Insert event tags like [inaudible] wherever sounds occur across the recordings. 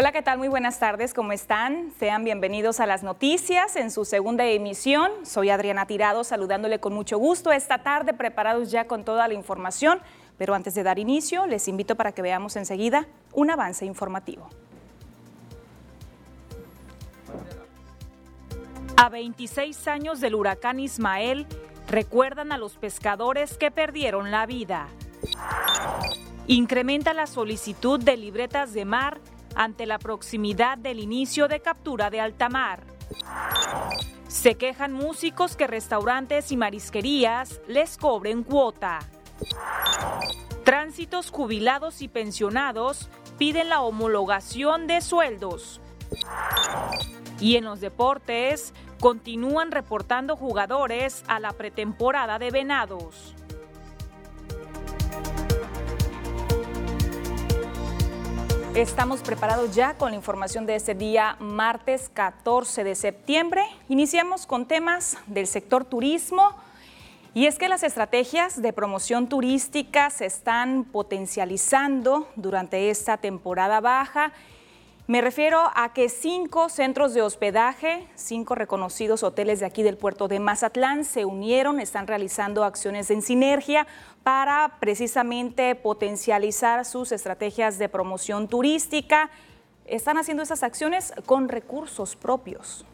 Hola, ¿qué tal? Muy buenas tardes, ¿cómo están? Sean bienvenidos a las noticias en su segunda emisión. Soy Adriana Tirado, saludándole con mucho gusto esta tarde, preparados ya con toda la información. Pero antes de dar inicio, les invito para que veamos enseguida un avance informativo. A 26 años del huracán Ismael, recuerdan a los pescadores que perdieron la vida. Incrementa la solicitud de libretas de mar ante la proximidad del inicio de captura de alta mar. Se quejan músicos que restaurantes y marisquerías les cobren cuota. Tránsitos jubilados y pensionados piden la homologación de sueldos. Y en los deportes, continúan reportando jugadores a la pretemporada de Venados. Estamos preparados ya con la información de este día, martes 14 de septiembre. Iniciamos con temas del sector turismo. Y es que las estrategias de promoción turística se están potencializando durante esta temporada baja me refiero a que cinco centros de hospedaje, cinco reconocidos hoteles de aquí del puerto de Mazatlán se unieron, están realizando acciones en sinergia para precisamente potencializar sus estrategias de promoción turística. Están haciendo esas acciones con recursos propios.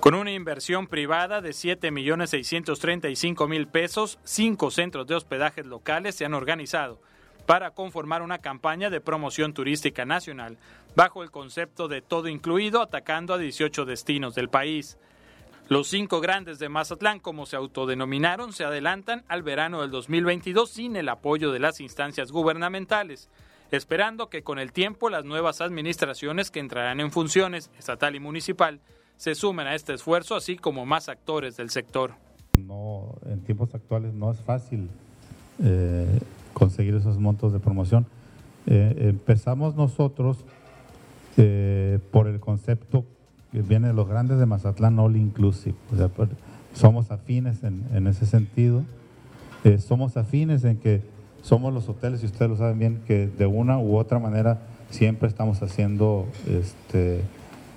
Con una inversión privada de 7.635.000 pesos, cinco centros de hospedaje locales se han organizado para conformar una campaña de promoción turística nacional bajo el concepto de todo incluido atacando a 18 destinos del país. Los cinco grandes de Mazatlán, como se autodenominaron, se adelantan al verano del 2022 sin el apoyo de las instancias gubernamentales, esperando que con el tiempo las nuevas administraciones que entrarán en funciones, estatal y municipal, se sumen a este esfuerzo, así como más actores del sector. No, en tiempos actuales no es fácil eh, conseguir esos montos de promoción. Eh, empezamos nosotros eh, por el concepto que viene de los grandes de Mazatlán All Inclusive. Somos afines en, ese sentido. Eh, somos afines en que somos los hoteles, y ustedes lo saben bien, que de una u otra manera siempre estamos haciendo este,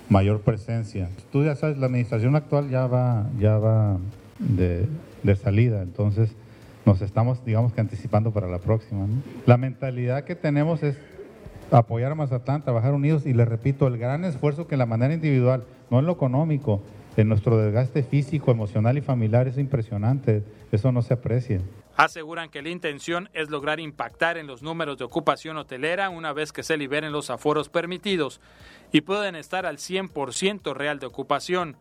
mayor presencia. Tú ya sabes, la administración actual ya va, ya va de, de salida, entonces nos estamos, digamos que anticipando para la próxima. La mentalidad que tenemos es apoyar a Mazatlán, trabajar unidos y les repito, el gran esfuerzo que en la manera individual, no en lo económico, en nuestro desgaste físico, emocional y familiar es impresionante, eso no se aprecia. Aseguran que la intención es lograr impactar en los números de ocupación hotelera una vez que se liberen los aforos permitidos y pueden estar al 100% real de ocupación.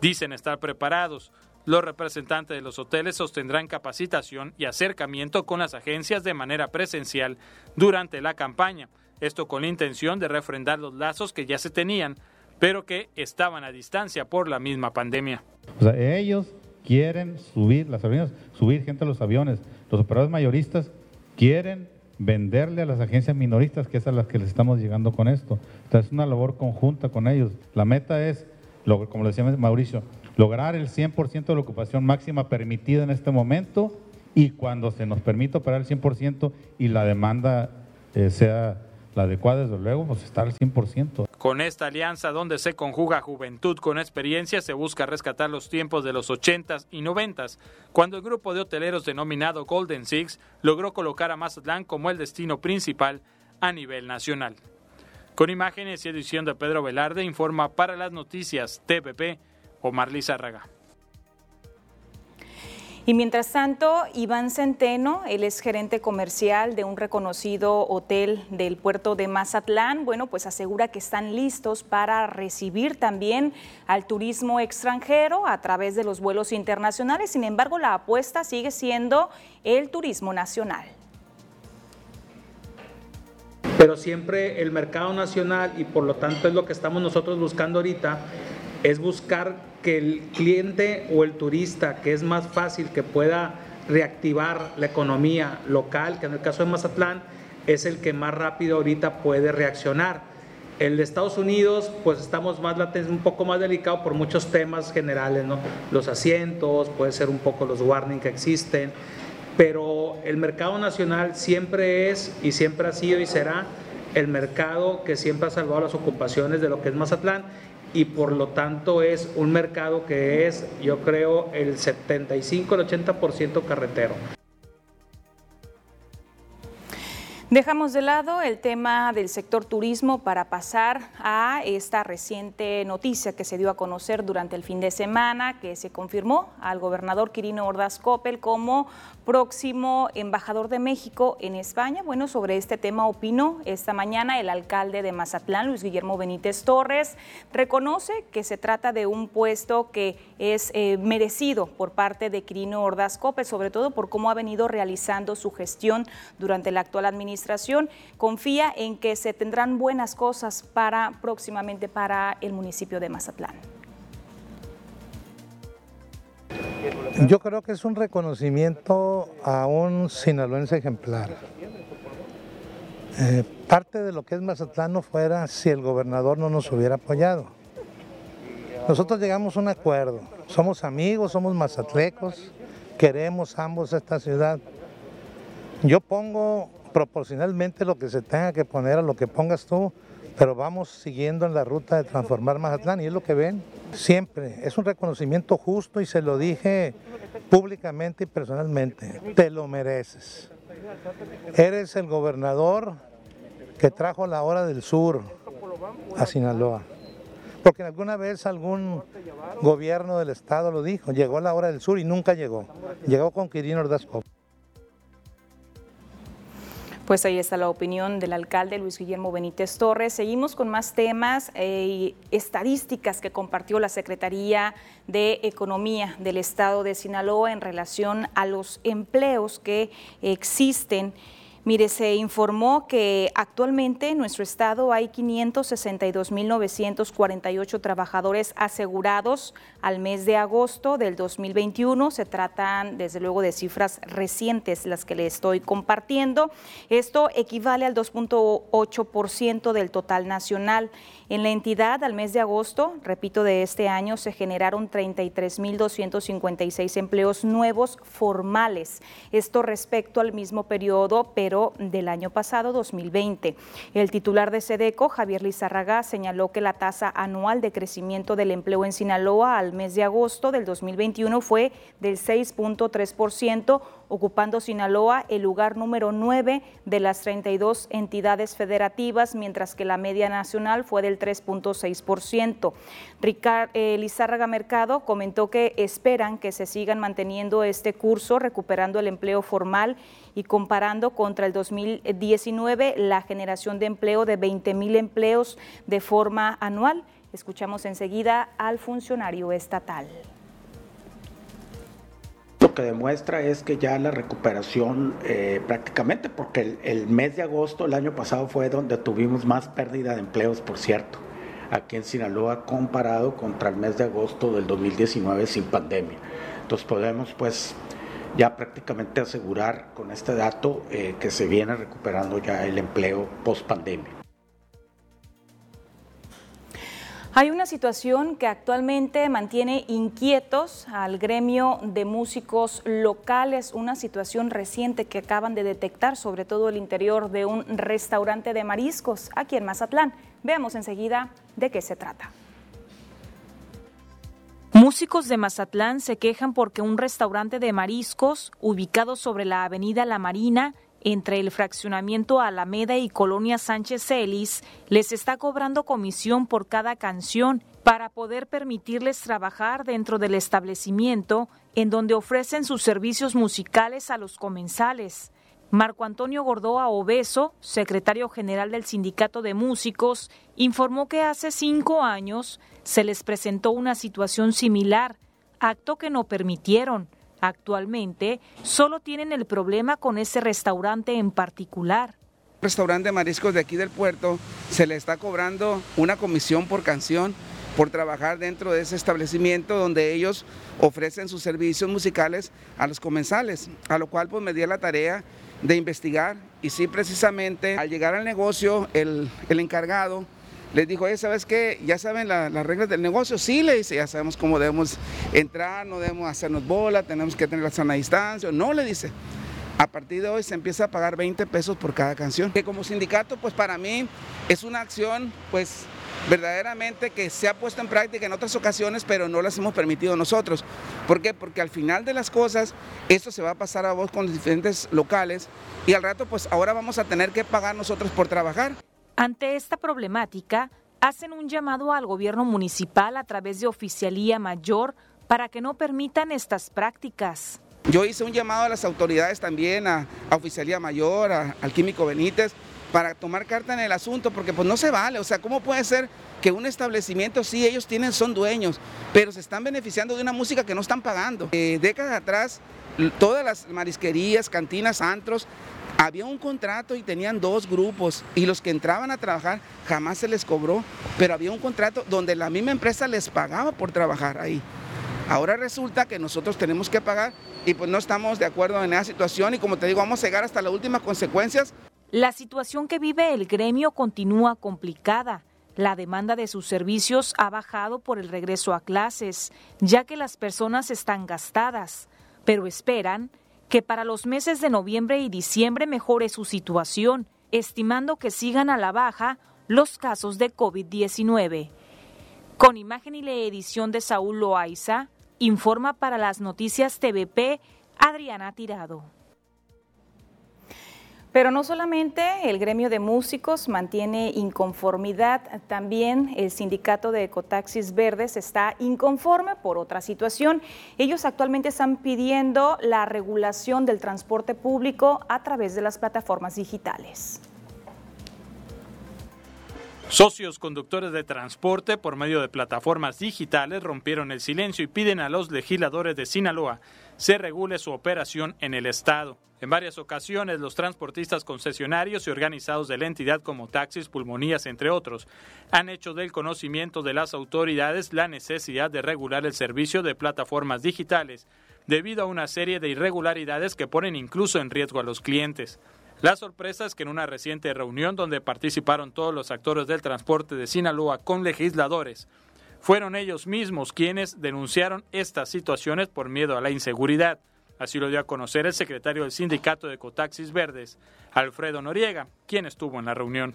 Dicen estar preparados, los representantes de los hoteles sostendrán capacitación y acercamiento con las agencias de manera presencial durante la campaña, esto con la intención de refrendar los lazos que ya se tenían, pero que estaban a distancia por la misma pandemia. O ellos quieren subir las aviones, subir gente a los aviones. Los operadores mayoristas quieren venderle a las agencias minoristas, que es a las que les estamos llegando con esto. Entonces es una labor conjunta con ellos. La meta es, como le decía Mauricio, lograr el 100% de la ocupación máxima permitida en este momento y cuando se nos permita operar el 100% y la demanda eh, sea la adecuada, desde luego, pues estar al 100%. Con esta alianza donde se conjuga juventud con experiencia, se busca rescatar los tiempos de los 80s y 90s, cuando el grupo de hoteleros denominado Golden Six logró colocar a Mazatlán como el destino principal a nivel nacional. Con imágenes y edición de Pedro Velarde, informa para las noticias TPP Omar Lizárraga. Y mientras tanto, Iván Centeno, él es gerente comercial de un reconocido hotel del puerto de Mazatlán, bueno, pues asegura que están listos para recibir también al turismo extranjero a través de los vuelos internacionales. Sin embargo, la apuesta sigue siendo el turismo nacional. Pero siempre el mercado nacional, y por lo tanto es lo que estamos nosotros buscando ahorita, es buscar que el cliente o el turista, que es más fácil que pueda reactivar la economía local, que en el caso de Mazatlán es el que más rápido ahorita puede reaccionar. El de Estados Unidos, pues estamos más un poco más delicado por muchos temas generales, ¿no? Los asientos, puede ser un poco los warning que existen, pero el mercado nacional siempre es y siempre ha sido y será el mercado que siempre ha salvado las ocupaciones de lo que es Mazatlán y por lo tanto es un mercado que es, yo creo, el 75, el 80% carretero. Dejamos de lado el tema del sector turismo para pasar a esta reciente noticia que se dio a conocer durante el fin de semana, que se confirmó al gobernador Quirino Ordaz Coppel como próximo embajador de México en España. Bueno, sobre este tema opinó esta mañana el alcalde de Mazatlán, Luis Guillermo Benítez Torres. Reconoce que se trata de un puesto que es eh, merecido por parte de Quirino Ordaz Coppel, sobre todo por cómo ha venido realizando su gestión durante la actual administración. Confía en que se tendrán buenas cosas para próximamente para el municipio de Mazatlán. Yo creo que es un reconocimiento a un sinaloense ejemplar. Eh, parte de lo que es Mazatlán no fuera si el gobernador no nos hubiera apoyado. Nosotros llegamos a un acuerdo, somos amigos, somos mazatlecos, queremos ambos esta ciudad. Yo pongo proporcionalmente lo que se tenga que poner a lo que pongas tú, pero vamos siguiendo en la ruta de transformar Mazatlán y es lo que ven siempre. Es un reconocimiento justo y se lo dije públicamente y personalmente. Te lo mereces. Eres el gobernador que trajo la hora del sur a Sinaloa. Porque alguna vez algún gobierno del estado lo dijo, llegó la hora del sur y nunca llegó. Llegó con Quirino Ordaz pues ahí está la opinión del alcalde Luis Guillermo Benítez Torres. Seguimos con más temas eh, y estadísticas que compartió la Secretaría de Economía del Estado de Sinaloa en relación a los empleos que existen Mire, se informó que actualmente en nuestro estado hay 562.948 trabajadores asegurados al mes de agosto del 2021. Se tratan, desde luego, de cifras recientes las que le estoy compartiendo. Esto equivale al 2.8% del total nacional. En la entidad, al mes de agosto, repito, de este año, se generaron 33.256 empleos nuevos formales. Esto respecto al mismo periodo, pero del año pasado, 2020. El titular de SEDECO, Javier Lizárraga, señaló que la tasa anual de crecimiento del empleo en Sinaloa al mes de agosto del 2021 fue del 6.3%, ocupando Sinaloa el lugar número 9 de las 32 entidades federativas, mientras que la media nacional fue del 3.6%. Ricardo eh, Lizárraga Mercado comentó que esperan que se sigan manteniendo este curso, recuperando el empleo formal y comparando contra el 2019 la generación de empleo de 20 mil empleos de forma anual. Escuchamos enseguida al funcionario estatal demuestra es que ya la recuperación eh, prácticamente, porque el, mes de agosto el año pasado fue donde tuvimos más pérdida de empleos, por cierto, aquí en Sinaloa comparado contra el mes de agosto del 2019 sin pandemia. Entonces podemos pues ya prácticamente asegurar con este dato eh, que se viene recuperando ya el empleo post pandemia. Hay una situación que actualmente mantiene inquietos al gremio de músicos locales, una situación reciente que acaban de detectar, sobre todo el interior de un restaurante de mariscos aquí en Mazatlán. Veamos enseguida de qué se trata. Músicos de Mazatlán se quejan porque un restaurante de mariscos, ubicado sobre la avenida La Marina, entre el fraccionamiento Alameda y Colonia Sánchez Celis les está cobrando comisión por cada canción para poder permitirles trabajar dentro del establecimiento en donde ofrecen sus servicios musicales a los comensales. Marco Antonio Gordoa Obeso, secretario general del Sindicato de Músicos, informó que hace cinco años se les presentó una situación similar, acto que no permitieron Actualmente solo tienen el problema con ese restaurante en particular. Restaurante de mariscos de aquí del puerto se le está cobrando una comisión por canción por trabajar dentro de ese establecimiento donde ellos ofrecen sus servicios musicales a los comensales, a lo cual pues me di la tarea de investigar y sí precisamente al llegar al negocio el, el encargado les dijo, ¿sabes qué? ¿Ya saben las reglas del negocio? Sí, le dice, ya sabemos cómo debemos entrar, no debemos hacernos bola, tenemos que tener la sana distancia. No, le dice. a partir de hoy se empieza a pagar 20 pesos por cada canción. Que como sindicato, pues para mí es una acción, pues verdaderamente que se ha puesto en práctica en otras ocasiones, pero no las hemos permitido nosotros. ¿Por qué? Porque al final de las cosas, esto se va a pasar a vos con los diferentes locales y al rato, pues ahora vamos a tener que pagar nosotros por trabajar. Ante esta problemática, hacen un llamado al gobierno municipal a través de Oficialía Mayor para que no permitan estas prácticas. Yo hice un llamado a las autoridades también, a, Oficialía Mayor, al Químico Benítez, para tomar carta en el asunto, porque pues no se vale, o sea, ¿cómo puede ser que un establecimiento, sí, ellos tienen, son dueños, pero se están beneficiando de una música que no están pagando? Eh, décadas atrás, todas las marisquerías, cantinas, antros, había un contrato y tenían dos grupos y los que entraban a trabajar jamás se les cobró, pero había un contrato donde la misma empresa les pagaba por trabajar ahí. Ahora resulta que nosotros tenemos que pagar y pues no estamos de acuerdo en esa situación y como te digo, vamos a llegar hasta las últimas consecuencias. La situación que vive el gremio continúa complicada. La demanda de sus servicios ha bajado por el regreso a clases, ya que las personas están gastadas, pero esperan que para los meses de noviembre y diciembre mejore su situación, estimando que sigan a la baja los casos de COVID-19. Con imagen y la edición de Saúl Loaiza, informa para las noticias TVP Adriana Tirado. Pero no solamente el gremio de músicos mantiene inconformidad, también el sindicato de ecotaxis verdes está inconforme por otra situación. Ellos actualmente están pidiendo la regulación del transporte público a través de las plataformas digitales. Socios conductores de transporte por medio de plataformas digitales rompieron el silencio y piden a los legisladores de Sinaloa se regule su operación en el Estado. En varias ocasiones, los transportistas concesionarios y organizados de la entidad como taxis, pulmonías, entre otros, han hecho del conocimiento de las autoridades la necesidad de regular el servicio de plataformas digitales debido a una serie de irregularidades que ponen incluso en riesgo a los clientes. La sorpresa es que en una reciente reunión donde participaron todos los actores del transporte de Sinaloa con legisladores, fueron ellos mismos quienes denunciaron estas situaciones por miedo a la inseguridad. Así lo dio a conocer el secretario del Sindicato de Cotaxis Verdes, Alfredo Noriega, quien estuvo en la reunión.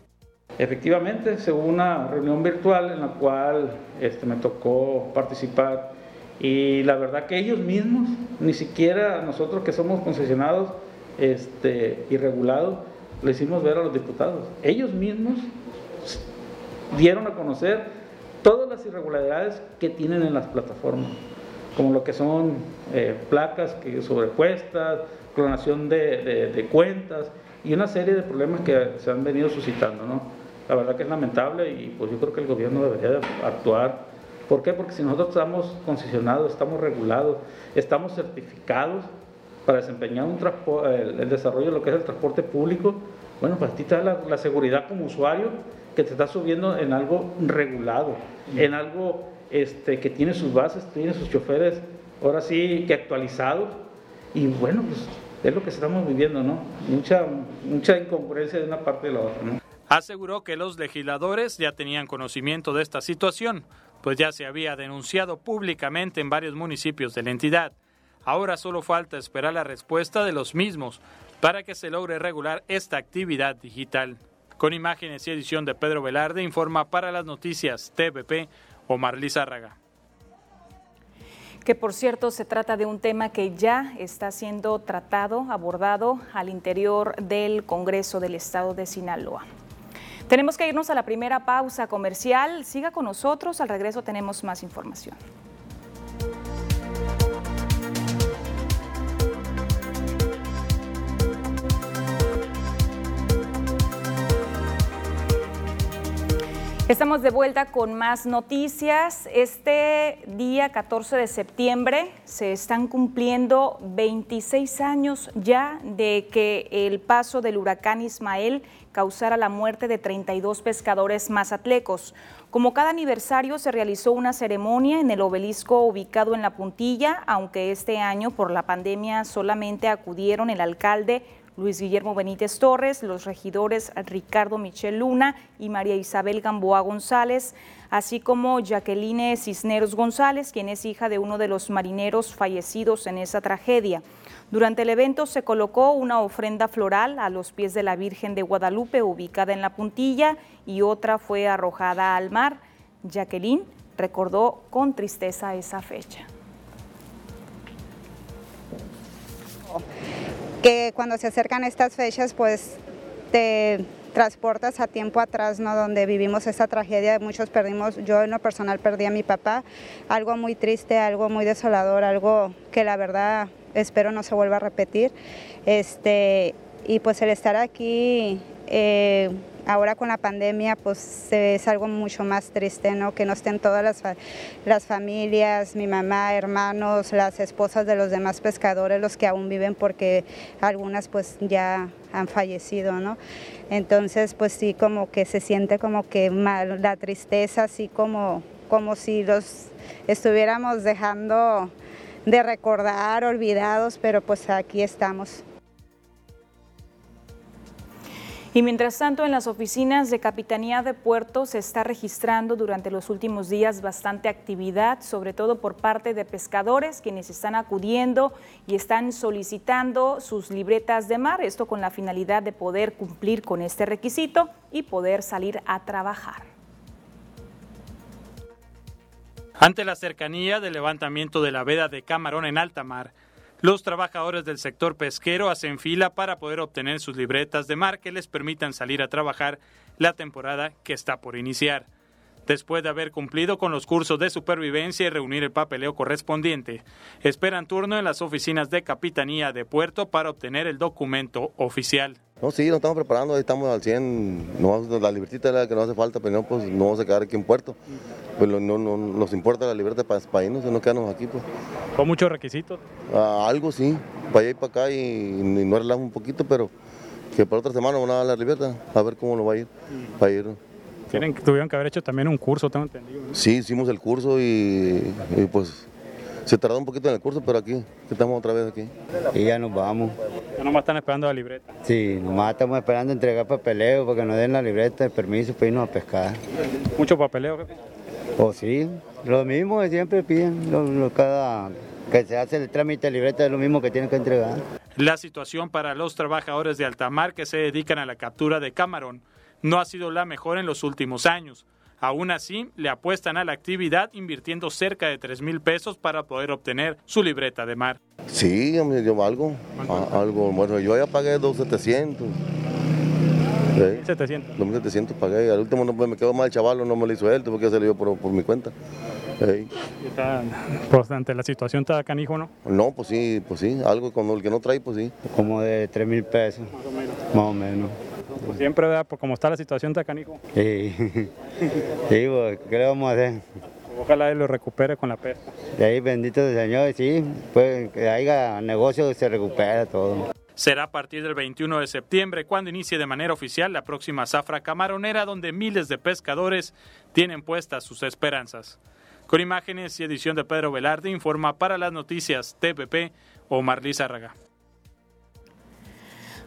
Efectivamente, se hubo una reunión virtual en la cual este, me tocó participar y la verdad que ellos mismos, ni siquiera nosotros que somos concesionados este, y regulados, le hicimos ver a los diputados. Ellos mismos dieron a conocer todas las irregularidades que tienen en las plataformas, como lo que son eh, placas que sobrepuestas, clonación de, cuentas y una serie de problemas que se han venido suscitando. ¿no? La verdad que es lamentable y pues yo creo que el gobierno debería actuar. ¿Por qué? Porque si nosotros estamos concesionados, estamos regulados, estamos certificados para desempeñar un el, desarrollo de lo que es el transporte público, bueno, pues a ti te da la seguridad como usuario que te está subiendo en algo regulado, en algo este, que tiene sus bases, tiene sus choferes, ahora sí que actualizados. Y bueno, pues es lo que estamos viviendo, ¿no? Mucha, mucha incongruencia de una parte de la otra, ¿no? Aseguró que los legisladores ya tenían conocimiento de esta situación, pues ya se había denunciado públicamente en varios municipios de la entidad. Ahora solo falta esperar la respuesta de los mismos para que se logre regular esta actividad digital. Con imágenes y edición de Pedro Velarde, informa para las noticias TVP Omar Lizárraga. Que por cierto se trata de un tema que ya está siendo tratado, abordado al interior del Congreso del Estado de Sinaloa. Tenemos que irnos a la primera pausa comercial. Siga con nosotros, al regreso tenemos más información. Estamos de vuelta con más noticias. Este día 14 de septiembre se están cumpliendo 26 años ya de que el paso del huracán Ismael causara la muerte de 32 pescadores mazatlecos. Como cada aniversario se realizó una ceremonia en el obelisco ubicado en la puntilla, aunque este año por la pandemia solamente acudieron el alcalde Luis Guillermo Benítez Torres, los regidores Ricardo Michel Luna y María Isabel Gamboa González, así como Jacqueline Cisneros González, quien es hija de uno de los marineros fallecidos en esa tragedia. Durante el evento se colocó una ofrenda floral a los pies de la Virgen de Guadalupe ubicada en la puntilla y otra fue arrojada al mar. Jacqueline recordó con tristeza esa fecha. Que cuando se acercan estas fechas, pues te transportas a tiempo atrás, ¿no? Donde vivimos esa tragedia, muchos perdimos, yo en lo personal perdí a mi papá, algo muy triste, algo muy desolador, algo que la verdad espero no se vuelva a repetir. Este, y pues el estar aquí eh, ahora con la pandemia pues es algo mucho más triste, ¿no? Que no estén todas las, las familias, mi mamá, hermanos, las esposas de los demás pescadores, los que aún viven porque algunas pues ya han fallecido, ¿no? Entonces pues sí como que se siente como que mal, la tristeza, así como, como si los estuviéramos dejando de recordar, olvidados, pero pues aquí estamos. Y mientras tanto, en las oficinas de Capitanía de Puerto se está registrando durante los últimos días bastante actividad, sobre todo por parte de pescadores, quienes están acudiendo y están solicitando sus libretas de mar, esto con la finalidad de poder cumplir con este requisito y poder salir a trabajar. Ante la cercanía del levantamiento de la veda de Camarón en alta mar, los trabajadores del sector pesquero hacen fila para poder obtener sus libretas de mar que les permitan salir a trabajar la temporada que está por iniciar. Después de haber cumplido con los cursos de supervivencia y reunir el papeleo correspondiente, esperan turno en las oficinas de Capitanía de Puerto para obtener el documento oficial. No, sí, nos estamos preparando, ahí estamos al 100, no, la libertad es la que no hace falta, pero no, pues no vamos a quedar aquí en Puerto. Pues no, no, nos importa la libertad para, para irnos, no quedarnos aquí. Pues. ¿Con muchos requisitos? Ah, algo sí, para allá y para acá y, y no arreglamos un poquito, pero que para otra semana van a dar la libertad, a ver cómo nos va a ir, para ir. Tienen, tuvieron que haber hecho también un curso, tengo entendido. Sí, hicimos el curso y, y pues se tardó un poquito en el curso, pero aquí, estamos otra vez aquí. Y ya nos vamos. Ya nomás están esperando la libreta. Sí, nomás estamos esperando entregar papeleo para que nos den la libreta de permiso para irnos a pescar. ¿Mucho papeleo, jefe? Pues sí, lo mismo que siempre piden, lo, lo, cada que se hace el trámite de libreta es lo mismo que tienen que entregar. La situación para los trabajadores de altamar que se dedican a la captura de camarón no ha sido la mejor en los últimos años. Aún así, le apuestan a la actividad invirtiendo cerca de 3 mil pesos para poder obtener su libreta de mar. Sí, yo algo, a, algo, bueno, yo ya pagué 2,700. ¿Sí? 2.700. 2.700 pagué, al último no, me quedó mal el chaval, no me lo hizo él, porque se le dio por, por mi cuenta. Sí. Está, pues ante la situación está canijo, ¿no? No, pues sí, pues sí, algo con el que no trae, pues sí. Como de 3 mil pesos. Más o menos. Más o menos. Pues siempre, ¿verdad? Por como está la situación está canijo. Sí, [laughs] sí pues, ¿qué le vamos a hacer? Ojalá él lo recupere con la pesca. De ahí, bendito el Señor, sí, pues que haya negocio se recupera todo. Será a partir del 21 de septiembre cuando inicie de manera oficial la próxima zafra camaronera donde miles de pescadores tienen puestas sus esperanzas. Con imágenes y edición de Pedro Velarde informa para las noticias TPP Omar Lizárraga.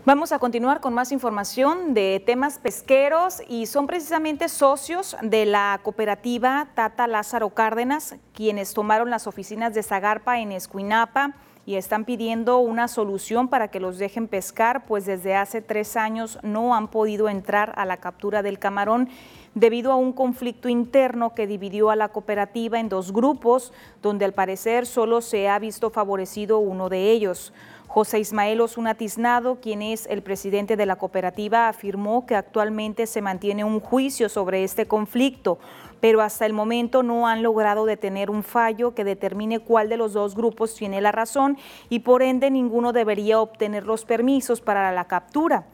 Vamos a continuar con más información de temas pesqueros y son precisamente socios de la cooperativa Tata Lázaro Cárdenas quienes tomaron las oficinas de Zagarpa en Escuinapa y están pidiendo una solución para que los dejen pescar, pues desde hace tres años no han podido entrar a la captura del camarón debido a un conflicto interno que dividió a la cooperativa en dos grupos, donde al parecer solo se ha visto favorecido uno de ellos. José Ismael Osuna Tiznado, quien es el presidente de la cooperativa, afirmó que actualmente se mantiene un juicio sobre este conflicto, pero hasta el momento no han logrado detener un fallo que determine cuál de los dos grupos tiene la razón y por ende ninguno debería obtener los permisos para la captura.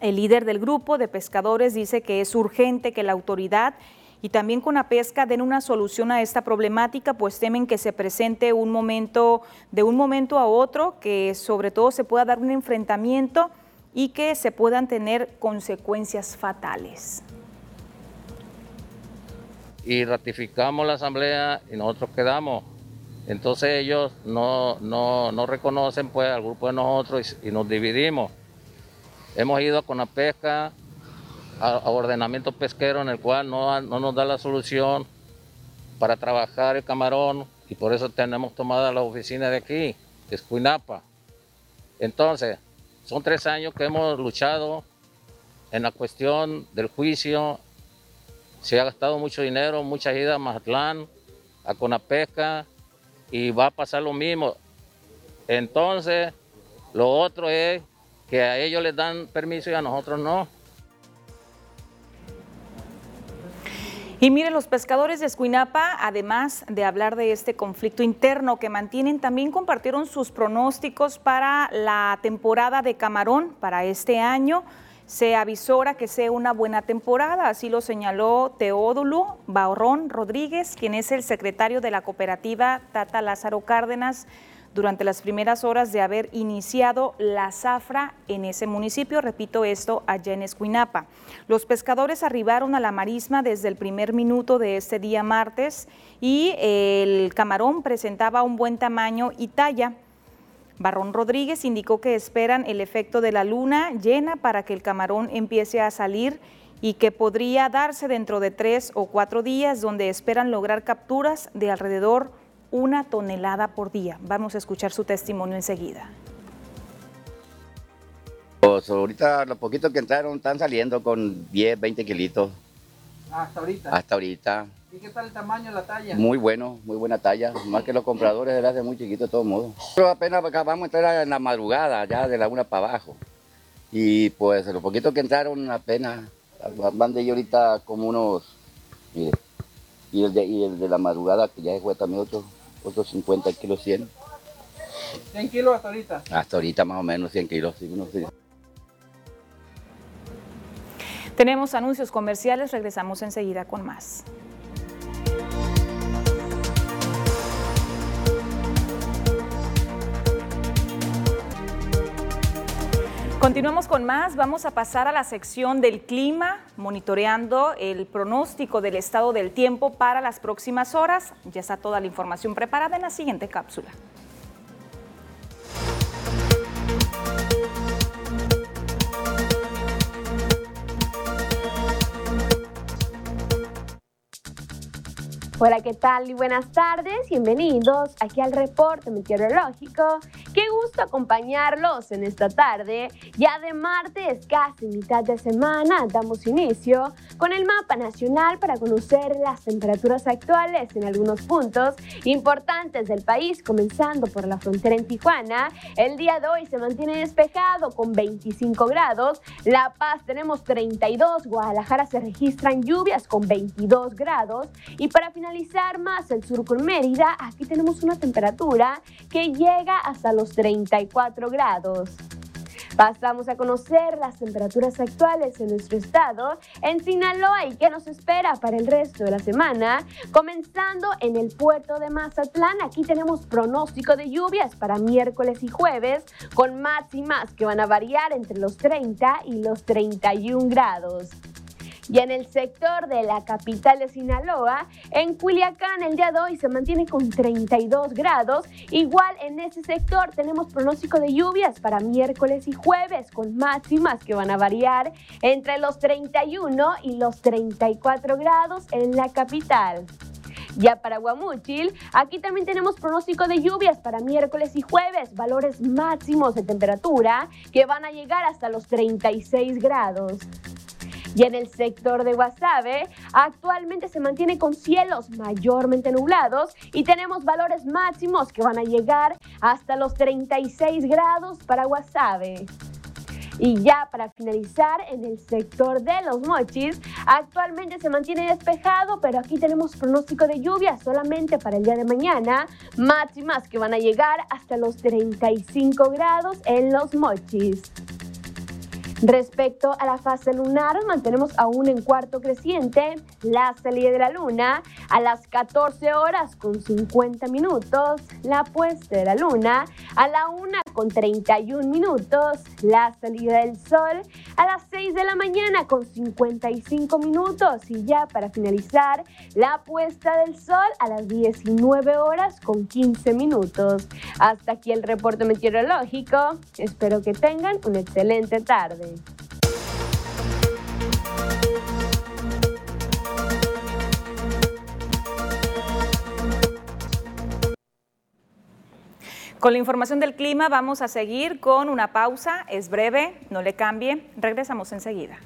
El líder del grupo de pescadores dice que es urgente que la autoridad y también con la pesca den una solución a esta problemática, pues temen que se presente un momento de un momento a otro, que sobre todo se pueda dar un enfrentamiento y que se puedan tener consecuencias fatales. Y ratificamos la asamblea y nosotros quedamos. Entonces ellos no, no, no reconocen pues al grupo de nosotros y, y nos dividimos. Hemos ido con la pesca, a, ordenamiento pesquero en el cual no, no nos da la solución para trabajar el camarón y por eso tenemos tomada la oficina de aquí, de Escuinapa. Entonces, son tres años que hemos luchado en la cuestión del juicio. Se ha gastado mucho dinero, mucha ida a Mazatlán, a Conapesca, y va a pasar lo mismo. Entonces, lo otro es que a ellos les dan permiso y a nosotros no. Y mire, los pescadores de Escuinapa, además de hablar de este conflicto interno que mantienen, también compartieron sus pronósticos para la temporada de camarón para este año. Se avisora que sea una buena temporada, así lo señaló Teodulo Baorrón Rodríguez, quien es el secretario de la cooperativa Tata Lázaro Cárdenas durante las primeras horas de haber iniciado la zafra en ese municipio, repito esto, allá en Escuinapa. Los pescadores arribaron a la marisma desde el primer minuto de este día martes y el camarón presentaba un buen tamaño y talla. Barrón Rodríguez indicó que esperan el efecto de la luna llena para que el camarón empiece a salir y que podría darse dentro de tres o cuatro días, donde esperan lograr capturas de alrededor una tonelada por día. Vamos a escuchar su testimonio enseguida. Pues ahorita los poquitos que entraron están saliendo con 10, 20 kilitos. Hasta ahorita. Hasta ahorita. ¿Y qué tal el tamaño, la talla? Muy bueno, muy buena talla. Más que los compradores de hace muy chiquito de todos modos. Pero apenas acabamos de entrar en la madrugada, ya de la una para abajo. Y pues los poquitos que entraron apenas, van de ahí ahorita como unos, mire, y el de, y el de la madrugada que ya fue también otro, otros 50 kilos 100. ¿100 kilos hasta ahorita? Hasta ahorita más o menos 100 kilos. Tenemos anuncios comerciales, regresamos enseguida con más. Continuamos con más, vamos a pasar a la sección del clima, monitoreando el pronóstico del estado del tiempo para las próximas horas. Ya está toda la información preparada en la siguiente cápsula. Hola, ¿qué tal? Y buenas tardes. Bienvenidos aquí al reporte meteorológico. Qué gusto acompañarlos en esta tarde. Ya de martes, casi mitad de semana, damos inicio con el mapa nacional para conocer las temperaturas actuales en algunos puntos importantes del país, comenzando por la frontera en Tijuana. El día de hoy se mantiene despejado con 25 grados. La Paz tenemos 32, Guadalajara se registran lluvias con 22 grados. Y para finalizar, más el sur con Mérida, aquí tenemos una temperatura que llega hasta los 34 grados. Pasamos a conocer las temperaturas actuales en nuestro estado, en Sinaloa y qué nos espera para el resto de la semana. Comenzando en el puerto de Mazatlán, aquí tenemos pronóstico de lluvias para miércoles y jueves, con máximas que van a variar entre los 30 y los 31 grados. Y en el sector de la capital de Sinaloa, en Culiacán el día de hoy se mantiene con 32 grados. Igual en ese sector tenemos pronóstico de lluvias para miércoles y jueves con máximas que van a variar entre los 31 y los 34 grados en la capital. Ya para Guamúchil, aquí también tenemos pronóstico de lluvias para miércoles y jueves, valores máximos de temperatura que van a llegar hasta los 36 grados. Y en el sector de Guasave, actualmente se mantiene con cielos mayormente nublados y tenemos valores máximos que van a llegar hasta los 36 grados para Guasave. Y ya para finalizar, en el sector de los mochis, actualmente se mantiene despejado, pero aquí tenemos pronóstico de lluvia solamente para el día de mañana, máximas que van a llegar hasta los 35 grados en los mochis. Respecto a la fase lunar, mantenemos aún en cuarto creciente la salida de la luna a las 14 horas con 50 minutos, la puesta de la luna a la 1 con 31 minutos, la salida del sol a las 6 de la mañana con 55 minutos y ya para finalizar, la puesta del sol a las 19 horas con 15 minutos. Hasta aquí el reporte meteorológico. Espero que tengan una excelente tarde. Con la información del clima vamos a seguir con una pausa, es breve, no le cambie, regresamos enseguida.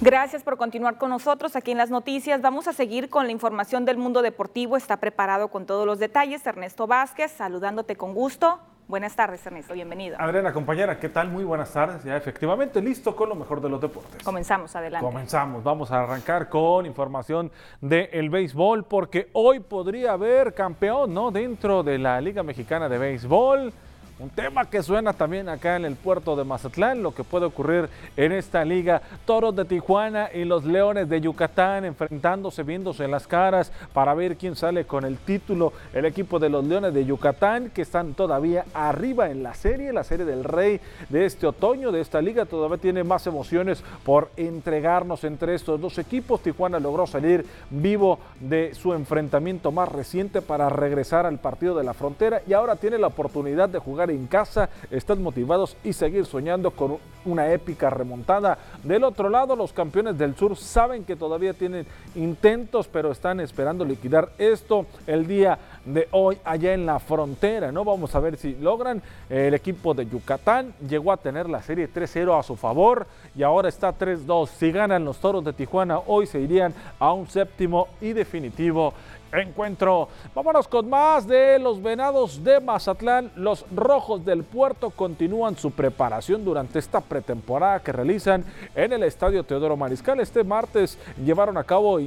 Gracias por continuar con nosotros aquí en las noticias. Vamos a seguir con la información del mundo deportivo. Está preparado con todos los detalles. Ernesto Vázquez, saludándote con gusto. Buenas tardes, Ernesto. Bienvenido. Adriana, compañera, ¿qué tal? Muy buenas tardes. Ya efectivamente listo con lo mejor de los deportes. Comenzamos, adelante. Comenzamos. Vamos a arrancar con información del béisbol porque hoy podría haber campeón, ¿no? Dentro de la Liga Mexicana de Béisbol. Un tema que suena también acá en el puerto de Mazatlán, lo que puede ocurrir en esta liga. Toros de Tijuana y los Leones de Yucatán enfrentándose, viéndose en las caras para ver quién sale con el título. El equipo de los Leones de Yucatán que están todavía arriba en la serie, la serie del Rey de este otoño, de esta liga. Todavía tiene más emociones por entregarnos entre estos dos equipos. Tijuana logró salir vivo de su enfrentamiento más reciente para regresar al partido de la frontera y ahora tiene la oportunidad de jugar en casa, están motivados y seguir soñando con una épica remontada. Del otro lado, los campeones del sur saben que todavía tienen intentos, pero están esperando liquidar esto el día de hoy allá en la frontera, ¿no? Vamos a ver si logran. El equipo de Yucatán llegó a tener la serie 3-0 a su favor y ahora está 3-2. Si ganan los Toros de Tijuana, hoy se irían a un séptimo y definitivo encuentro. Vámonos con más de los Venados de Mazatlán. Los Rojos del Puerto continúan su preparación durante esta pretemporada que realizan en el Estadio Teodoro Mariscal. Este martes llevaron a cabo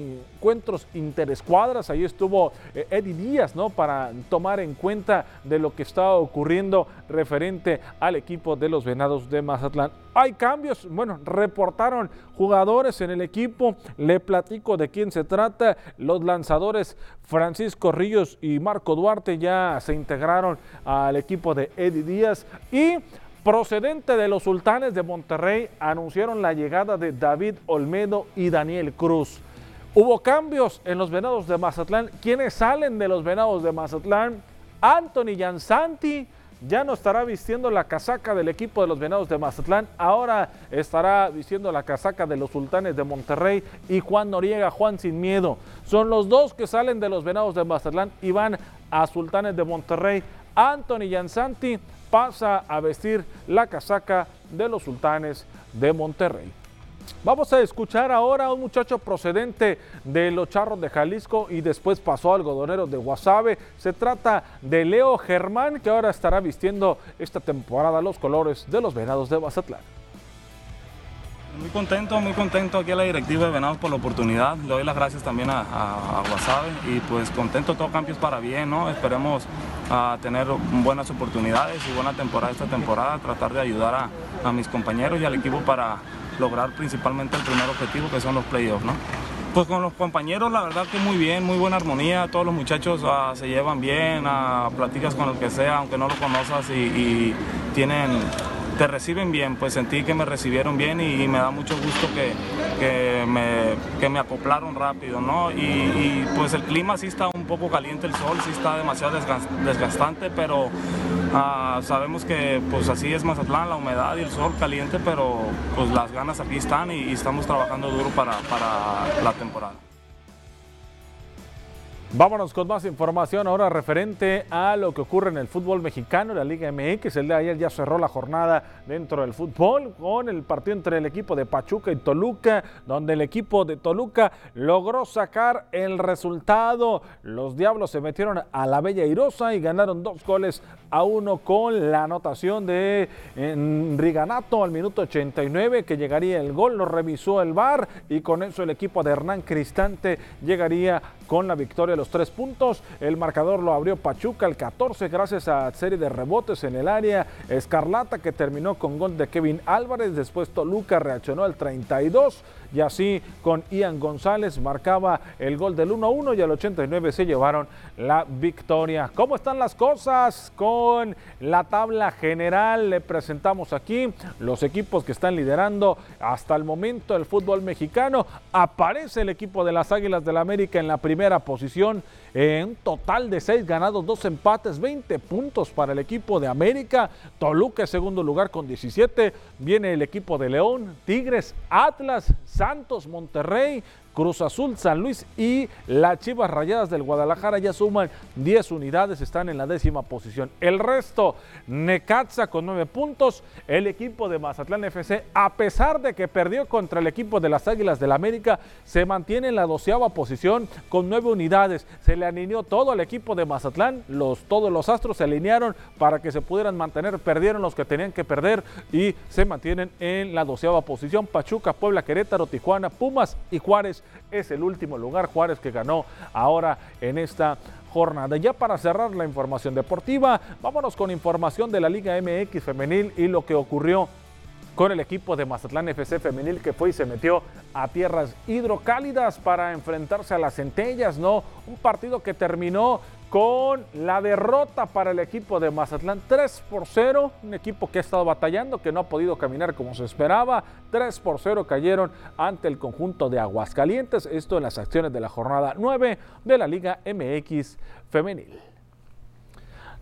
encuentros interescuadras. Ahí estuvo eh, Eddie Díaz, ¿no? Para tomar en cuenta de lo que estaba ocurriendo referente al equipo de los Venados de Mazatlán. Hay cambios, bueno, reportaron jugadores en el equipo, le platico de quién se trata, los lanzadores Francisco Ríos y Marco Duarte ya se integraron al equipo de Eddie Díaz y procedente de los sultanes de Monterrey anunciaron la llegada de David Olmedo y Daniel Cruz. Hubo cambios en los Venados de Mazatlán. ¿Quiénes salen de los Venados de Mazatlán? Anthony Jansanti, ya no estará vistiendo la casaca del equipo de los Venados de Mazatlán, ahora estará vistiendo la casaca de los Sultanes de Monterrey y Juan Noriega, Juan Sin Miedo. Son los dos que salen de los Venados de Mazatlán y van a Sultanes de Monterrey. Anthony Jansanti pasa a vestir la casaca de los Sultanes de Monterrey. Vamos a escuchar ahora a un muchacho procedente de los Charros de Jalisco y después pasó a algodoneros de Guasave. Se trata de Leo Germán, que ahora estará vistiendo esta temporada los colores de los Venados de Mazatlán. Muy contento, muy contento aquí a la directiva de Venados por la oportunidad. Le doy las gracias también a, Guasave y pues contento, todo cambio es para bien, ¿no? Esperemos a tener buenas oportunidades y buena temporada esta temporada, tratar de ayudar a mis compañeros y al equipo para lograr principalmente el primer objetivo que son los playoffs, ¿no? Pues con los compañeros la verdad que muy bien, muy buena armonía, todos los muchachos uh, se llevan bien, uh, platicas con el que sea, aunque no lo conozcas y, tienen te reciben bien, pues sentí que me recibieron bien y, y me da mucho gusto que, que, me, que, me, acoplaron rápido, ¿no? Y, y, pues el clima sí está un poco caliente, el sol sí está demasiado desgastante, pero uh, sabemos que pues así es Mazatlán, la humedad y el sol caliente, pero pues las ganas aquí están y, y estamos trabajando duro para, para la temporada. Vámonos con más información ahora referente a lo que ocurre en el fútbol mexicano, la Liga MX. El de ayer ya cerró la jornada dentro del fútbol con el partido entre el equipo de Pachuca y Toluca, donde el equipo de Toluca logró sacar el resultado. Los Diablos se metieron a la Bella Irosa y ganaron dos goles a uno con la anotación de Riganato al minuto 89 que llegaría el gol, lo revisó el VAR y con eso el equipo de Hernán Cristante llegaría con la victoria los tres puntos. El marcador lo abrió Pachuca el 14 gracias a serie de rebotes en el área. Escarlata que terminó con gol de Kevin Álvarez. Después Toluca reaccionó al 32 y así con Ian González marcaba el gol del 1-1 y al 89 se llevaron la victoria. ¿Cómo están las cosas con la tabla general? Le presentamos aquí los equipos que están liderando hasta el momento el fútbol mexicano. Aparece el equipo de las Águilas del la América en la primera posición en un total de 6 ganados, 2 empates, 20 puntos para el equipo de América. Toluca en segundo lugar con 17. Viene el equipo de León, Tigres, Atlas, Santos, Monterrey, Cruz Azul, San Luis y las Chivas Rayadas del Guadalajara ya suman 10 unidades, están en la décima posición. El resto, Necaxa con 9 puntos, el equipo de Mazatlán FC, a pesar de que perdió contra el equipo de las Águilas del América, se mantiene en la doceava posición con 9 unidades. Se le alineó todo al equipo de Mazatlán, los, todos los astros se alinearon para que se pudieran mantener, perdieron los que tenían que perder y se mantienen en la doceava posición. Pachuca, Puebla, Querétaro, Tijuana, Pumas y Juárez es el último lugar. Juárez que ganó ahora en esta jornada. Ya para cerrar la información deportiva, vámonos con información de la Liga MX femenil y lo que ocurrió con el equipo de Mazatlán FC femenil que fue y se metió a tierras hidrocálidas para enfrentarse a las centellas, ¿no? Un partido que terminó con la derrota para el equipo de Mazatlán. 3 por 0, un equipo que ha estado batallando, que no ha podido caminar como se esperaba, 3 por 0 cayeron ante el conjunto de Aguascalientes, esto en las acciones de la jornada 9 de la Liga MX femenil.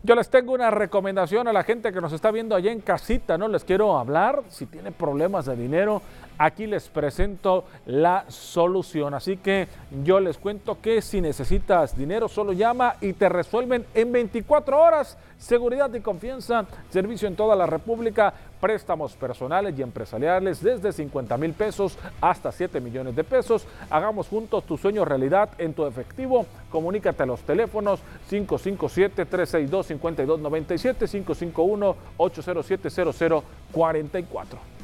Yo les tengo una recomendación a la gente que nos está viendo allá en casita, ¿no? Les quiero hablar, si tiene problemas de dinero, aquí les presento la solución. Así que yo les cuento que si necesitas dinero, solo llama y te resuelven en 24 horas. Seguridad y confianza, servicio en toda la República, préstamos personales y empresariales desde 50 mil pesos hasta 7 millones de pesos. Hagamos juntos tu sueño realidad en tu efectivo. Comunícate a los teléfonos 557-362-5297, 551-807-0044.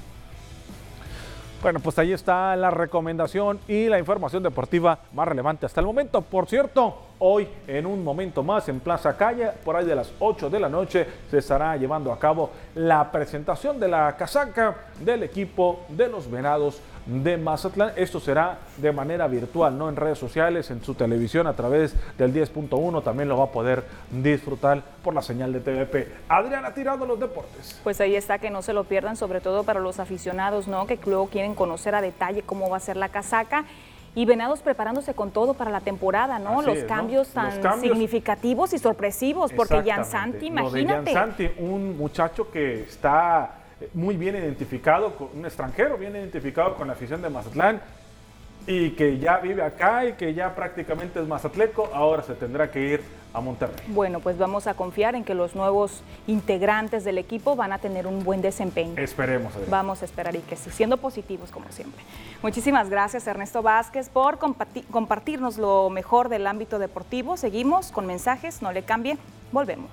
Bueno, pues ahí está la recomendación y la información deportiva más relevante hasta el momento. Por cierto, hoy en un momento más en Plaza Calle, por ahí de las 8 de la noche, se estará llevando a cabo la presentación de la casaca del equipo de los Venados de Mazatlán. Esto será de manera virtual, no en redes sociales, en su televisión a través del 10.1. También lo va a poder disfrutar por la señal de TVP. Adriana Tirado, los deportes. Pues ahí está, que no se lo pierdan, sobre todo para los aficionados, ¿no? Que luego quieren conocer a detalle cómo va a ser la casaca. Y Venados preparándose con todo para la temporada, ¿no? los cambios tan significativos y sorpresivos, porque Jan Santi, imagínate. Jan Santi, un muchacho que está muy bien identificado, con un extranjero bien identificado con la afición de Mazatlán y que ya vive acá y que ya prácticamente es mazatleco, ahora se tendrá que ir a Monterrey. Bueno, pues vamos a confiar en que los nuevos integrantes del equipo van a tener un buen desempeño. Esperemos. Vamos a esperar y que sí, siendo positivos como siempre. Muchísimas gracias Ernesto Vázquez por compartirnos lo mejor del ámbito deportivo. Seguimos con mensajes, no le cambie, volvemos.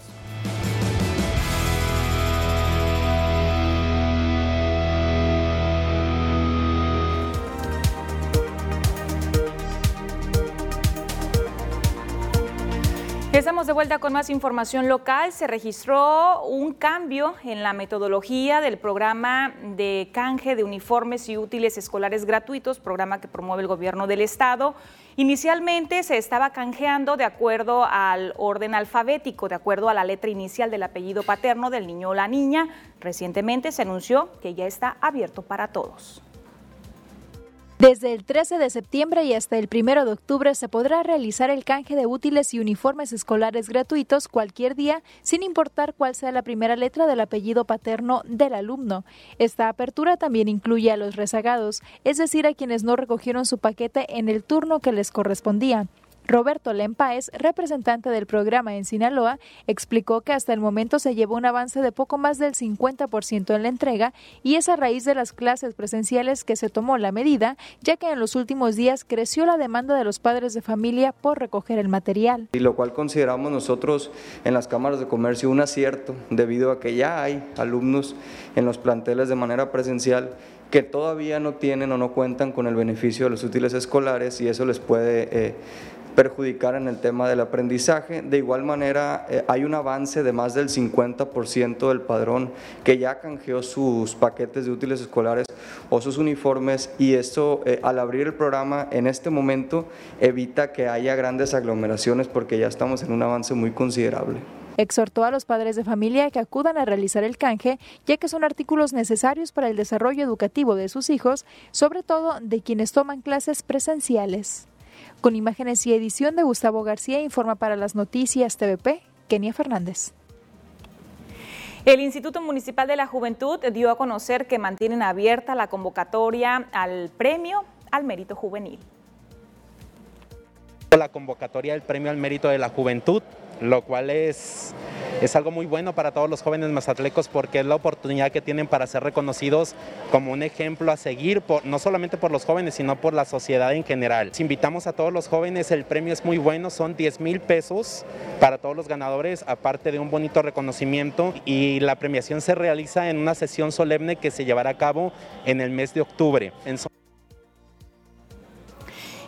Estamos de vuelta con más información local. Se registró un cambio en la metodología del programa de canje de uniformes y útiles escolares gratuitos, programa que promueve el gobierno del estado. Inicialmente se estaba canjeando de acuerdo al orden alfabético, de acuerdo a la letra inicial del apellido paterno del niño o la niña. Recientemente se anunció que ya está abierto para todos. Desde el 13 de septiembre y hasta el 1 de octubre se podrá realizar el canje de útiles y uniformes escolares gratuitos cualquier día, sin importar cuál sea la primera letra del apellido paterno del alumno. Esta apertura también incluye a los rezagados, es decir, a quienes no recogieron su paquete en el turno que les correspondía. Roberto Lempaez, representante del programa en Sinaloa, explicó que hasta el momento se llevó un avance de poco más del 50% en la entrega y es a raíz de las clases presenciales que se tomó la medida, ya que en los últimos días creció la demanda de los padres de familia por recoger el material. Y lo cual consideramos nosotros en las cámaras de comercio un acierto, debido a que ya hay alumnos en los planteles de manera presencial que todavía no tienen o no cuentan con el beneficio de los útiles escolares y eso les puede... Eh, perjudicar en el tema del aprendizaje. De igual manera, eh, hay un avance de más del 50% del padrón que ya canjeó sus paquetes de útiles escolares o sus uniformes y esto eh, al abrir el programa en este momento evita que haya grandes aglomeraciones porque ya estamos en un avance muy considerable. Exhortó a los padres de familia que acudan a realizar el canje, ya que son artículos necesarios para el desarrollo educativo de sus hijos, sobre todo de quienes toman clases presenciales. Con imágenes y edición de Gustavo García, informa para las noticias TVP, Kenia Fernández. El Instituto Municipal de la Juventud dio a conocer que mantienen abierta la convocatoria al premio al mérito juvenil. La convocatoria del premio al mérito de la juventud lo cual es, es algo muy bueno para todos los jóvenes mazatlecos porque es la oportunidad que tienen para ser reconocidos como un ejemplo a seguir, no solamente por los jóvenes, sino por la sociedad en general. invitamos a todos los jóvenes, el premio es muy bueno, son 10 mil pesos para todos los ganadores, aparte de un bonito reconocimiento y la premiación se realiza en una sesión solemne que se llevará a cabo en el mes de octubre.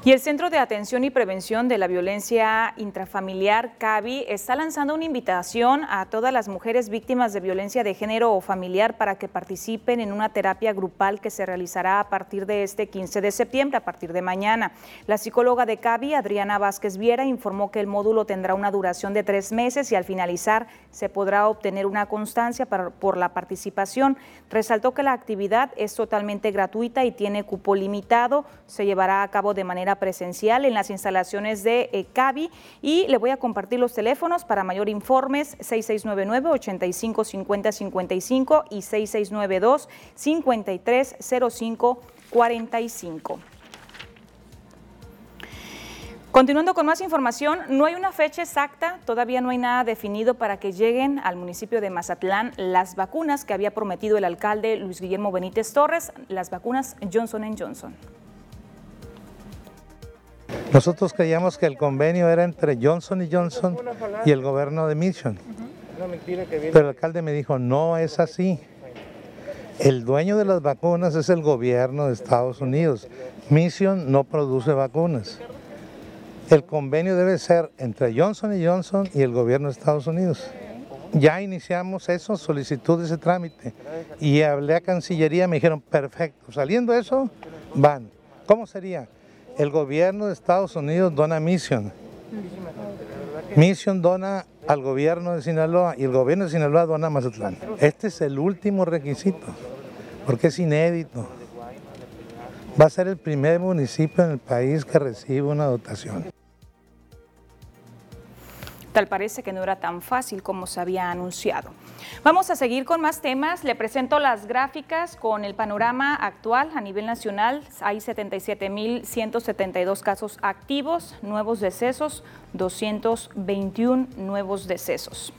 Y el Centro de Atención y Prevención de la Violencia Intrafamiliar, CAVI, está lanzando una invitación a todas las mujeres víctimas de violencia de género o familiar para que participen en una terapia grupal que se realizará a partir de este 15 de septiembre, a partir de mañana. La psicóloga de CAVI, Adriana Vázquez Viera, informó que el módulo tendrá una duración de tres meses y al finalizar se podrá obtener una constancia por la participación. Resaltó que la actividad es totalmente gratuita y tiene cupo limitado. Se llevará a cabo de manera presencial en las instalaciones de eh, CAVI y le voy a compartir los teléfonos para mayor informes 6699 855055 y 6692 530545. Continuando con más información, no hay una fecha exacta, todavía no hay nada definido para que lleguen al municipio de Mazatlán las vacunas que había prometido el alcalde Luis Guillermo Benítez Torres, las vacunas Johnson Johnson. Nosotros creíamos que el convenio era entre Johnson y Johnson y el gobierno de Mission. Pero el alcalde me dijo, no es así. El dueño de las vacunas es el gobierno de Estados Unidos. Mission no produce vacunas. El convenio debe ser entre Johnson y Johnson y el gobierno de Estados Unidos. Ya iniciamos eso, solicitud de ese trámite. Y hablé a Cancillería, me dijeron, perfecto, saliendo eso, van. ¿Cómo sería? El gobierno de Estados Unidos dona Mission. Mission dona al gobierno de Sinaloa y el gobierno de Sinaloa dona a Mazatlán. Este es el último requisito, porque es inédito. Va a ser el primer municipio en el país que recibe una dotación. Tal parece que no era tan fácil como se había anunciado. Vamos a seguir con más temas. Le presento las gráficas con el panorama actual a nivel nacional. Hay 77.172 casos activos, nuevos decesos, 221 nuevos decesos.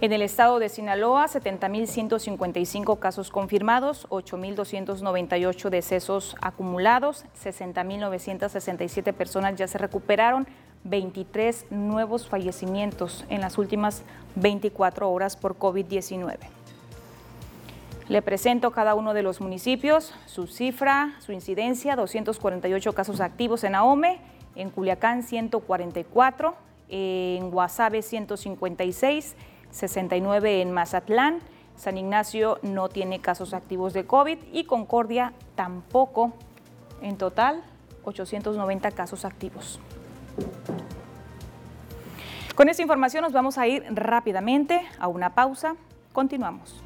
En el estado de Sinaloa, 70.155 casos confirmados, 8.298 decesos acumulados, 60.967 personas ya se recuperaron, 23 nuevos fallecimientos en las últimas 24 horas por COVID-19. Le presento cada uno de los municipios, su cifra, su incidencia, 248 casos activos en Ahome, en Culiacán 144, en Guasave 156, 69 en Mazatlán, San Ignacio no tiene casos activos de COVID y Concordia tampoco. En total, 890 casos activos. Con esta información nos vamos a ir rápidamente a una pausa. Continuamos.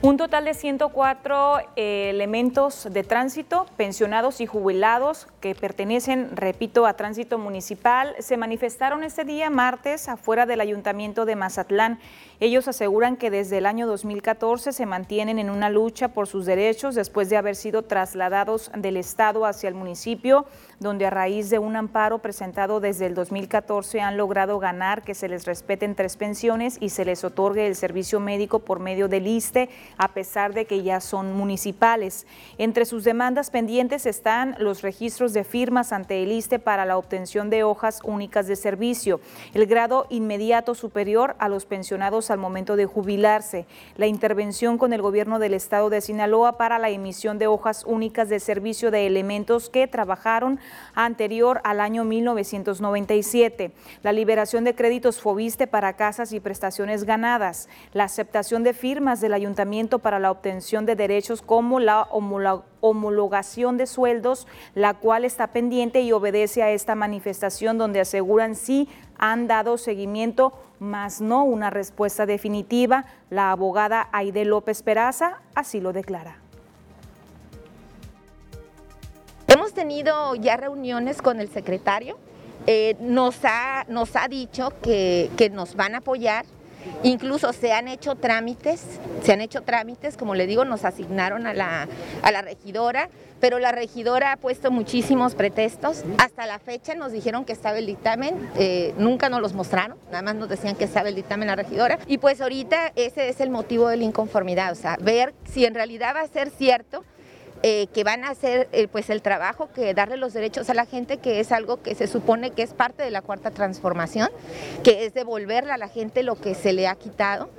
Un total de 104 eh, elementos de tránsito, pensionados y jubilados que pertenecen, repito, a tránsito municipal, se manifestaron este día martes afuera del ayuntamiento de Mazatlán. Ellos aseguran que desde el año 2014 se mantienen en una lucha por sus derechos después de haber sido trasladados del Estado hacia el municipio, donde a raíz de un amparo presentado desde el 2014 han logrado ganar que se les respeten tres pensiones y se les otorgue el servicio médico por medio del ISTE a pesar de que ya son municipales. Entre sus demandas pendientes están los registros de firmas ante el ISTE para la obtención de hojas únicas de servicio, el grado inmediato superior a los pensionados al momento de jubilarse, la intervención con el gobierno del estado de Sinaloa para la emisión de hojas únicas de servicio de elementos que trabajaron anterior al año 1997, la liberación de créditos FOBISTE para casas y prestaciones ganadas, la aceptación de firmas del ayuntamiento para la obtención de derechos como la homologación de sueldos, la cual está pendiente y obedece a esta manifestación donde aseguran sí han dado seguimiento, más no una respuesta definitiva. La abogada Aide López Peraza así lo declara. Hemos tenido ya reuniones con el secretario, eh, nos, ha, nos ha dicho que, que nos van a apoyar, Incluso se han hecho trámites, se han hecho trámites, como le digo, nos asignaron a la, a la regidora, pero la regidora ha puesto muchísimos pretextos. Hasta la fecha nos dijeron que estaba el dictamen, eh, nunca nos los mostraron, nada más nos decían que estaba el dictamen la regidora. Y pues ahorita ese es el motivo de la inconformidad, o sea, ver si en realidad va a ser cierto eh, que van a hacer eh, pues el trabajo, que darle los derechos a la gente, que es algo que se supone que es parte de la cuarta transformación, que es devolverle a la gente lo que se le ha quitado,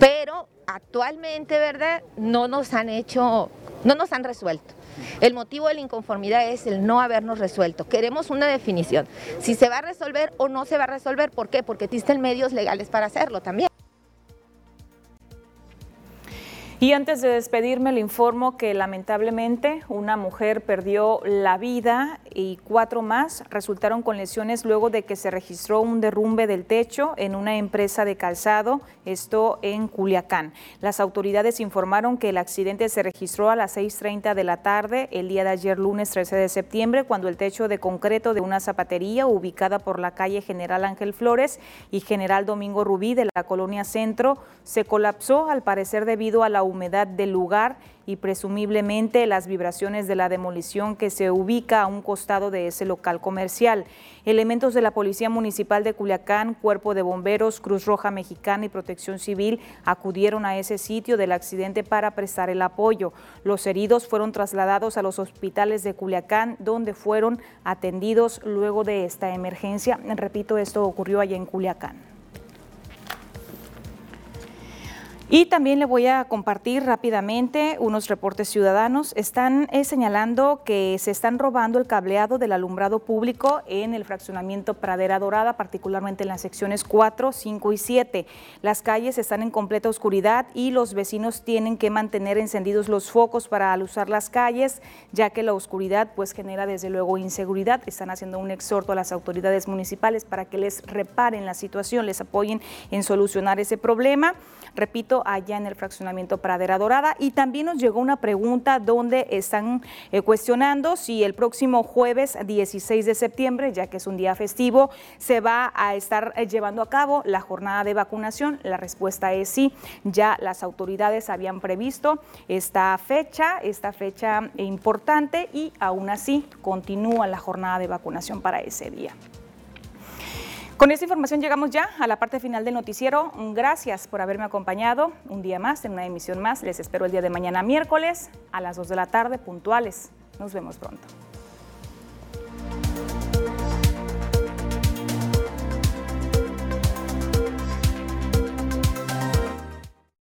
pero actualmente, ¿verdad? No nos han hecho, no nos han resuelto. El motivo de la inconformidad es el no habernos resuelto. Queremos una definición. Si se va a resolver o no se va a resolver, ¿por qué? Porque existen medios legales para hacerlo también. Y antes de despedirme, le informo que lamentablemente una mujer perdió la vida y cuatro más resultaron con lesiones luego de que se registró un derrumbe del techo en una empresa de calzado, esto en Culiacán. Las autoridades informaron que el accidente se registró a las 6.30 de la tarde el día de ayer, lunes 13 de septiembre, cuando el techo de concreto de una zapatería ubicada por la calle General Ángel Flores y General Domingo Rubí de la colonia Centro se colapsó al parecer debido a la humedad del lugar y presumiblemente las vibraciones de la demolición que se ubica a un costado de ese local comercial. Elementos de la Policía Municipal de Culiacán, Cuerpo de Bomberos, Cruz Roja Mexicana y Protección Civil acudieron a ese sitio del accidente para prestar el apoyo. Los heridos fueron trasladados a los hospitales de Culiacán, donde fueron atendidos luego de esta emergencia. Repito, esto ocurrió allá en Culiacán. Y también le voy a compartir rápidamente unos reportes ciudadanos. Están eh, señalando que se están robando el cableado del alumbrado público en el fraccionamiento Pradera Dorada, particularmente en las secciones 4, 5 y 7. Las calles están en completa oscuridad y los vecinos tienen que mantener encendidos los focos para alusar las calles, ya que la oscuridad pues genera desde luego inseguridad. Están haciendo un exhorto a las autoridades municipales para que les reparen la situación, les apoyen en solucionar ese problema. Repito, allá en el fraccionamiento Pradera Dorada. Y también nos llegó una pregunta donde están eh, cuestionando si el próximo jueves 16 de septiembre, ya que es un día festivo, se va a estar eh, llevando a cabo la jornada de vacunación. La respuesta es sí. Ya las autoridades habían previsto esta fecha, esta fecha importante y aún así continúa la jornada de vacunación para ese día. Con esta información llegamos ya a la parte final del noticiero. Gracias por haberme acompañado un día más, en una emisión más. Les espero el día de mañana miércoles a las 2 de la tarde, puntuales. Nos vemos pronto.